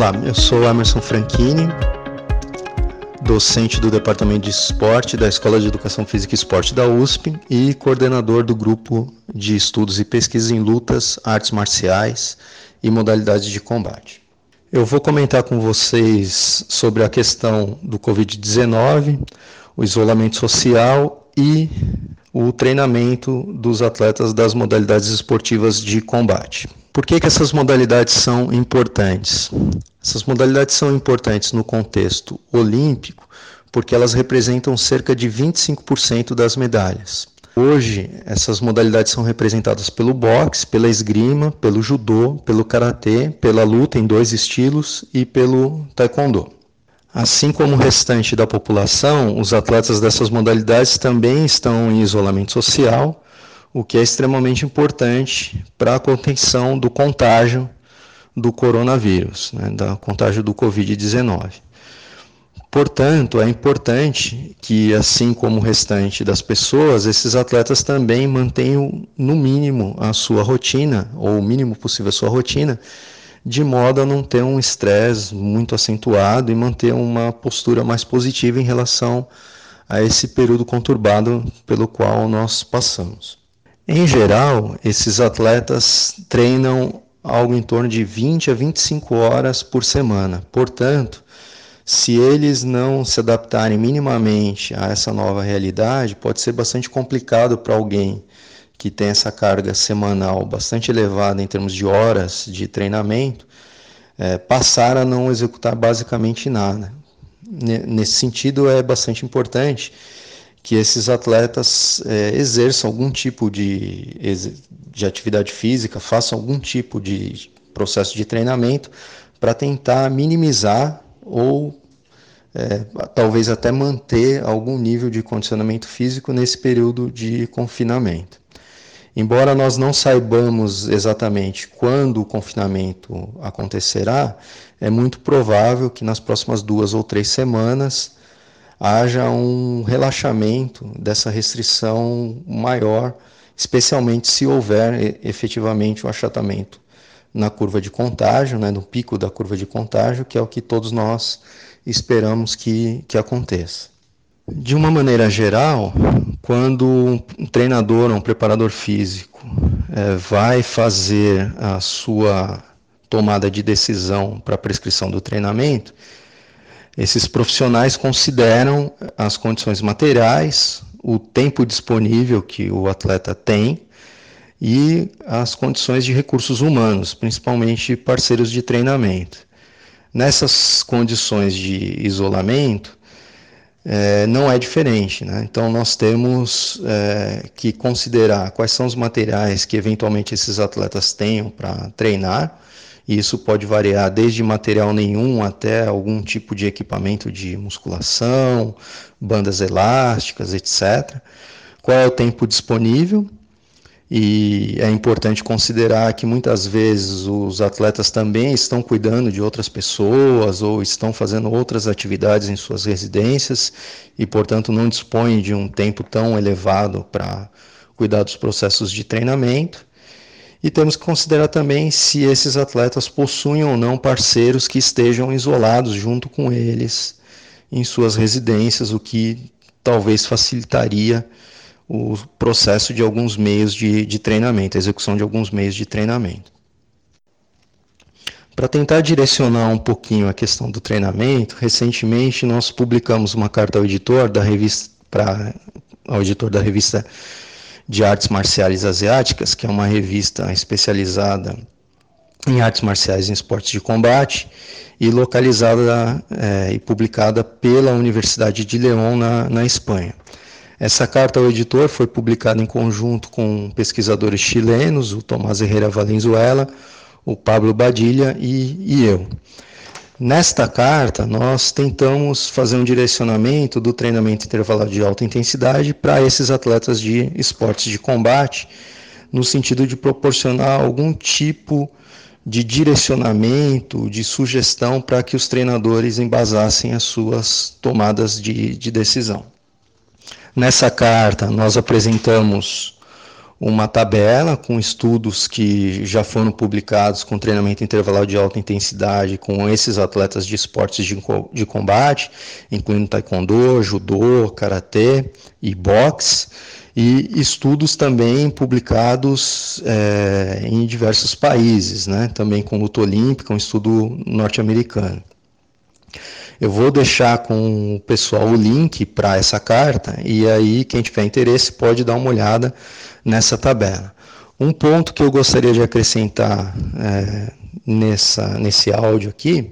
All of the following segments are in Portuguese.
Olá, eu sou Emerson Franchini, docente do Departamento de Esporte da Escola de Educação Física e Esporte da USP e coordenador do grupo de estudos e pesquisa em lutas, artes marciais e modalidades de combate. Eu vou comentar com vocês sobre a questão do Covid-19, o isolamento social e o treinamento dos atletas das modalidades esportivas de combate. Por que, que essas modalidades são importantes? Essas modalidades são importantes no contexto olímpico porque elas representam cerca de 25% das medalhas. Hoje, essas modalidades são representadas pelo boxe, pela esgrima, pelo judô, pelo karatê, pela luta em dois estilos e pelo taekwondo. Assim como o restante da população, os atletas dessas modalidades também estão em isolamento social, o que é extremamente importante para a contenção do contágio do coronavírus, né, da contágio do Covid-19. Portanto, é importante que, assim como o restante das pessoas, esses atletas também mantenham, no mínimo, a sua rotina, ou o mínimo possível a sua rotina, de modo a não ter um estresse muito acentuado e manter uma postura mais positiva em relação a esse período conturbado pelo qual nós passamos. Em geral, esses atletas treinam algo em torno de 20 a 25 horas por semana. Portanto, se eles não se adaptarem minimamente a essa nova realidade, pode ser bastante complicado para alguém que tem essa carga semanal bastante elevada em termos de horas de treinamento, é, passar a não executar basicamente nada. Nesse sentido, é bastante importante que esses atletas é, exerçam algum tipo de, de atividade física, façam algum tipo de processo de treinamento para tentar minimizar ou é, talvez até manter algum nível de condicionamento físico nesse período de confinamento. Embora nós não saibamos exatamente quando o confinamento acontecerá, é muito provável que nas próximas duas ou três semanas haja um relaxamento dessa restrição maior, especialmente se houver efetivamente o um achatamento na curva de contágio, né, no pico da curva de contágio, que é o que todos nós esperamos que, que aconteça. De uma maneira geral, quando um treinador, um preparador físico, é, vai fazer a sua tomada de decisão para a prescrição do treinamento, esses profissionais consideram as condições materiais, o tempo disponível que o atleta tem e as condições de recursos humanos, principalmente parceiros de treinamento. Nessas condições de isolamento, é, não é diferente. Né? Então, nós temos é, que considerar quais são os materiais que eventualmente esses atletas tenham para treinar, e isso pode variar desde material nenhum até algum tipo de equipamento de musculação, bandas elásticas, etc. Qual é o tempo disponível? E é importante considerar que muitas vezes os atletas também estão cuidando de outras pessoas ou estão fazendo outras atividades em suas residências e, portanto, não dispõem de um tempo tão elevado para cuidar dos processos de treinamento. E temos que considerar também se esses atletas possuem ou não parceiros que estejam isolados junto com eles em suas residências, o que talvez facilitaria o processo de alguns meios de, de treinamento, a execução de alguns meios de treinamento. Para tentar direcionar um pouquinho a questão do treinamento, recentemente nós publicamos uma carta ao editor da revista para ao editor da revista de artes marciais asiáticas, que é uma revista especializada em artes marciais e esportes de combate e localizada é, e publicada pela Universidade de León na, na Espanha. Essa carta ao editor foi publicada em conjunto com pesquisadores chilenos, o Tomás Herrera Valenzuela, o Pablo Badilha e, e eu. Nesta carta, nós tentamos fazer um direcionamento do treinamento intervalado de alta intensidade para esses atletas de esportes de combate, no sentido de proporcionar algum tipo de direcionamento, de sugestão para que os treinadores embasassem as suas tomadas de, de decisão. Nessa carta, nós apresentamos uma tabela com estudos que já foram publicados com treinamento intervalado de alta intensidade com esses atletas de esportes de, de combate, incluindo taekwondo, judô, karatê e boxe, e estudos também publicados é, em diversos países, né? também com luta olímpica, um estudo norte-americano. Eu vou deixar com o pessoal o link para essa carta e aí quem tiver interesse pode dar uma olhada nessa tabela. Um ponto que eu gostaria de acrescentar é, nessa, nesse áudio aqui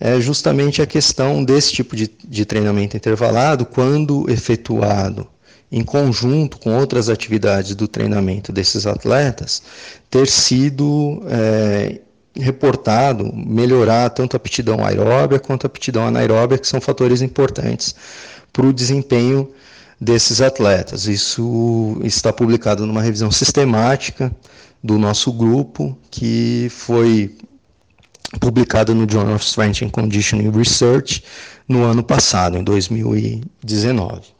é justamente a questão desse tipo de, de treinamento intervalado, quando efetuado em conjunto com outras atividades do treinamento desses atletas, ter sido é, reportado melhorar tanto a aptidão aeróbia quanto a aptidão anaeróbia, que são fatores importantes para o desempenho desses atletas. Isso está publicado numa revisão sistemática do nosso grupo, que foi publicada no Journal of Strength and Conditioning Research no ano passado, em 2019.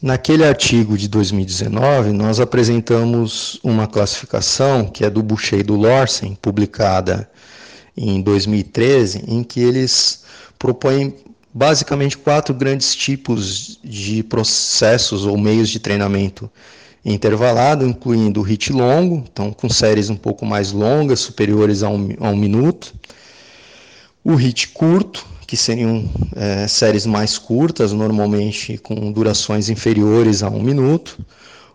Naquele artigo de 2019, nós apresentamos uma classificação que é do Boucher e do Lorsen, publicada em 2013, em que eles propõem basicamente quatro grandes tipos de processos ou meios de treinamento intervalado, incluindo o HIT longo, então com séries um pouco mais longas, superiores a um, a um minuto, o HIT curto, que seriam é, séries mais curtas, normalmente com durações inferiores a um minuto.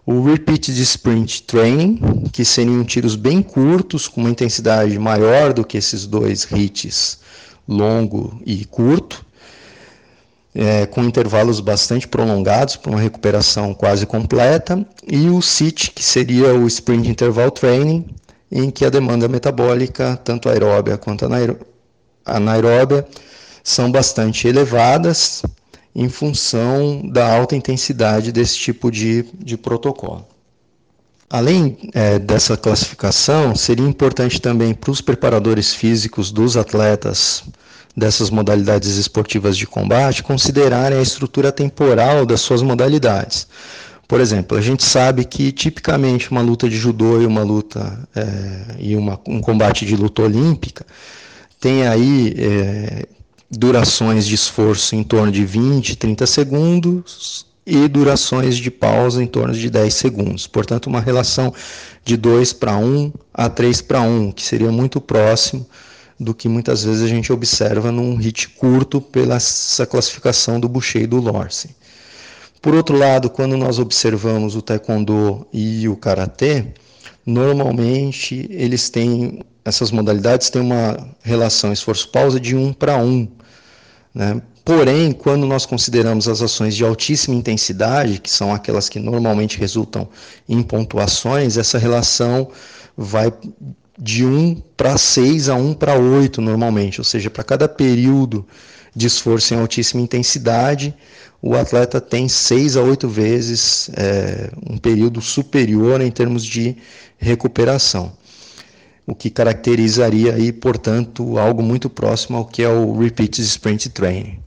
O Repeated Sprint Training, que seriam tiros bem curtos, com uma intensidade maior do que esses dois hits, longo e curto, é, com intervalos bastante prolongados para uma recuperação quase completa. E o SIT, que seria o Sprint Interval Training, em que a demanda metabólica, tanto aeróbia quanto anaeróbia, são bastante elevadas em função da alta intensidade desse tipo de, de protocolo. Além é, dessa classificação, seria importante também para os preparadores físicos dos atletas dessas modalidades esportivas de combate considerarem a estrutura temporal das suas modalidades. Por exemplo, a gente sabe que tipicamente uma luta de judô e uma luta é, e uma, um combate de luta olímpica tem aí é, durações de esforço em torno de 20, 30 segundos e durações de pausa em torno de 10 segundos. Portanto, uma relação de 2 para 1 a 3 para 1, que seria muito próximo do que muitas vezes a gente observa num hit curto pela essa classificação do Boucher e do Lorce. Por outro lado, quando nós observamos o taekwondo e o karatê, normalmente eles têm essas modalidades têm uma relação esforço-pausa de 1 para 1. Né? Porém, quando nós consideramos as ações de altíssima intensidade, que são aquelas que normalmente resultam em pontuações, essa relação vai de 1 para 6 a 1 para 8 normalmente, ou seja, para cada período de esforço em altíssima intensidade, o atleta tem 6 a 8 vezes é, um período superior em termos de recuperação o que caracterizaria aí, portanto, algo muito próximo ao que é o Repeat Sprint Training.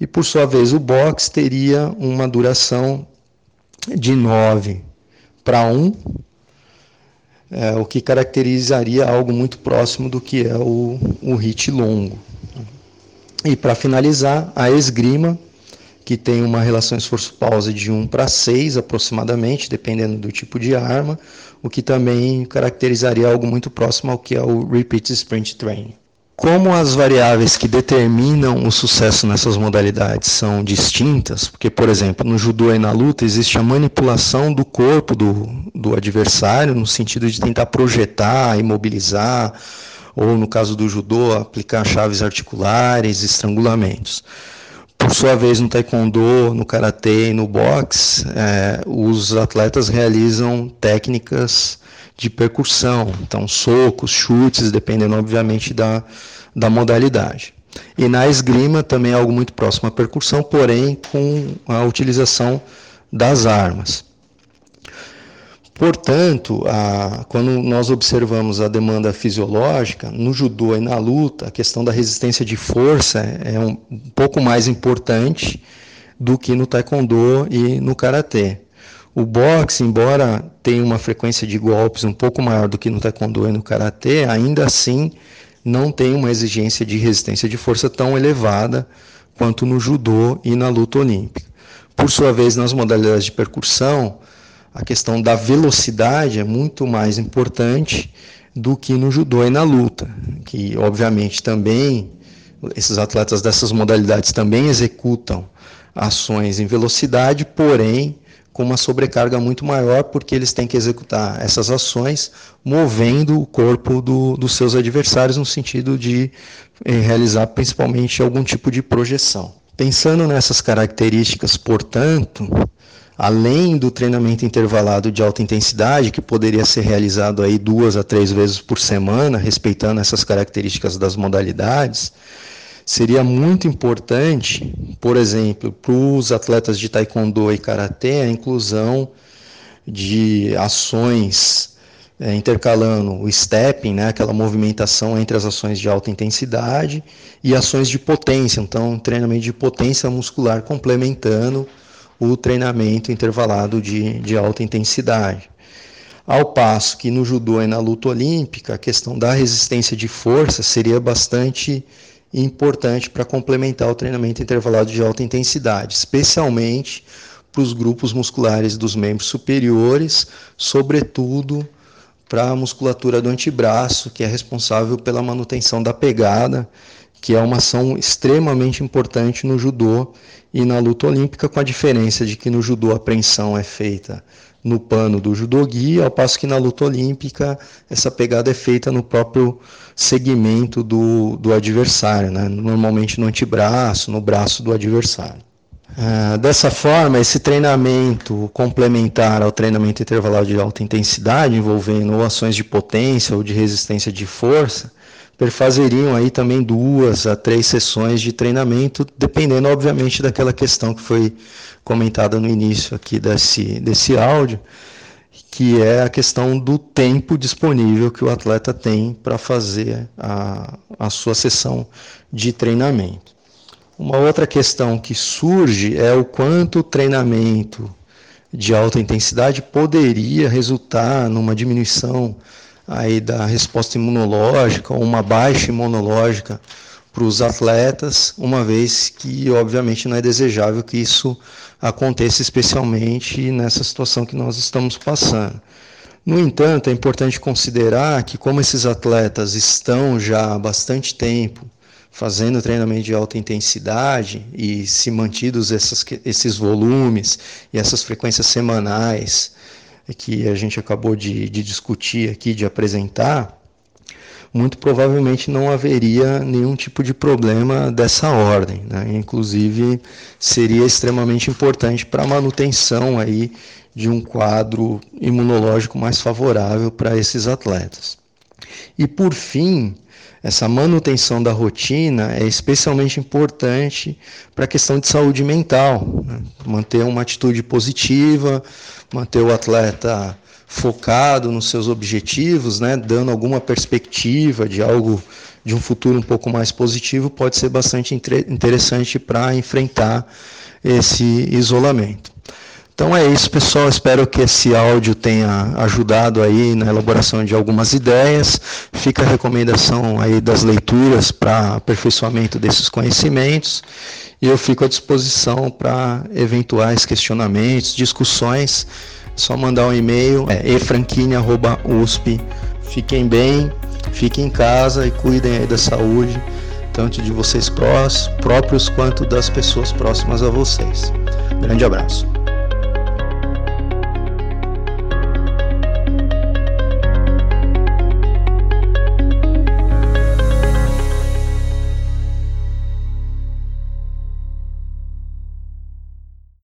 E por sua vez, o box teria uma duração de 9 para 1, é, o que caracterizaria algo muito próximo do que é o, o hit longo. E para finalizar, a esgrima, que tem uma relação esforço-pausa de 1 para 6 aproximadamente, dependendo do tipo de arma, o que também caracterizaria algo muito próximo ao que é o Repeat Sprint Training. Como as variáveis que determinam o sucesso nessas modalidades são distintas, porque, por exemplo, no judô e na luta existe a manipulação do corpo do, do adversário, no sentido de tentar projetar, imobilizar, ou no caso do judô, aplicar chaves articulares, estrangulamentos. Por sua vez, no taekwondo, no karatê e no boxe, é, os atletas realizam técnicas de percussão, então socos, chutes, dependendo obviamente da, da modalidade. E na esgrima também é algo muito próximo à percussão, porém com a utilização das armas. Portanto, a, quando nós observamos a demanda fisiológica, no judô e na luta, a questão da resistência de força é um, um pouco mais importante do que no taekwondo e no karatê. O boxe, embora tenha uma frequência de golpes um pouco maior do que no taekwondo e no karatê, ainda assim não tem uma exigência de resistência de força tão elevada quanto no judô e na luta olímpica. Por sua vez, nas modalidades de percussão, a questão da velocidade é muito mais importante do que no judô e na luta, que obviamente também esses atletas dessas modalidades também executam ações em velocidade, porém com uma sobrecarga muito maior, porque eles têm que executar essas ações movendo o corpo do, dos seus adversários no sentido de eh, realizar principalmente algum tipo de projeção. Pensando nessas características, portanto, além do treinamento intervalado de alta intensidade, que poderia ser realizado aí duas a três vezes por semana, respeitando essas características das modalidades, seria muito importante, por exemplo, para os atletas de taekwondo e karatê, a inclusão de ações é, intercalando o stepping, né, aquela movimentação entre as ações de alta intensidade e ações de potência, então treinamento de potência muscular complementando o treinamento intervalado de, de alta intensidade. Ao passo que no judô e na luta olímpica, a questão da resistência de força seria bastante importante para complementar o treinamento intervalado de alta intensidade, especialmente para os grupos musculares dos membros superiores, sobretudo para a musculatura do antebraço, que é responsável pela manutenção da pegada, que é uma ação extremamente importante no judô e na luta olímpica, com a diferença de que no judô a apreensão é feita no pano do judogi, ao passo que na luta olímpica essa pegada é feita no próprio segmento do, do adversário, né? normalmente no antebraço, no braço do adversário. Uh, dessa forma, esse treinamento complementar ao treinamento intervalado de alta intensidade, envolvendo ou ações de potência ou de resistência de força, perfazeriam aí também duas a três sessões de treinamento, dependendo, obviamente, daquela questão que foi comentada no início aqui desse, desse áudio, que é a questão do tempo disponível que o atleta tem para fazer a, a sua sessão de treinamento. Uma outra questão que surge é o quanto o treinamento de alta intensidade poderia resultar numa diminuição aí da resposta imunológica ou uma baixa imunológica para os atletas, uma vez que obviamente não é desejável que isso aconteça especialmente nessa situação que nós estamos passando. No entanto, é importante considerar que como esses atletas estão já há bastante tempo fazendo treinamento de alta intensidade e se mantidos essas, esses volumes e essas frequências semanais que a gente acabou de, de discutir aqui, de apresentar, muito provavelmente não haveria nenhum tipo de problema dessa ordem. Né? Inclusive, seria extremamente importante para a manutenção aí de um quadro imunológico mais favorável para esses atletas. E por fim, essa manutenção da rotina é especialmente importante para a questão de saúde mental, né? manter uma atitude positiva, manter o atleta focado nos seus objetivos, né? dando alguma perspectiva de algo de um futuro um pouco mais positivo, pode ser bastante interessante para enfrentar esse isolamento. Então é isso, pessoal. Espero que esse áudio tenha ajudado aí na elaboração de algumas ideias. Fica a recomendação aí das leituras para aperfeiçoamento desses conhecimentos. E eu fico à disposição para eventuais questionamentos, discussões. Só mandar um e-mail, é efranquine.usp. Fiquem bem, fiquem em casa e cuidem aí da saúde, tanto de vocês próprios quanto das pessoas próximas a vocês. Grande abraço.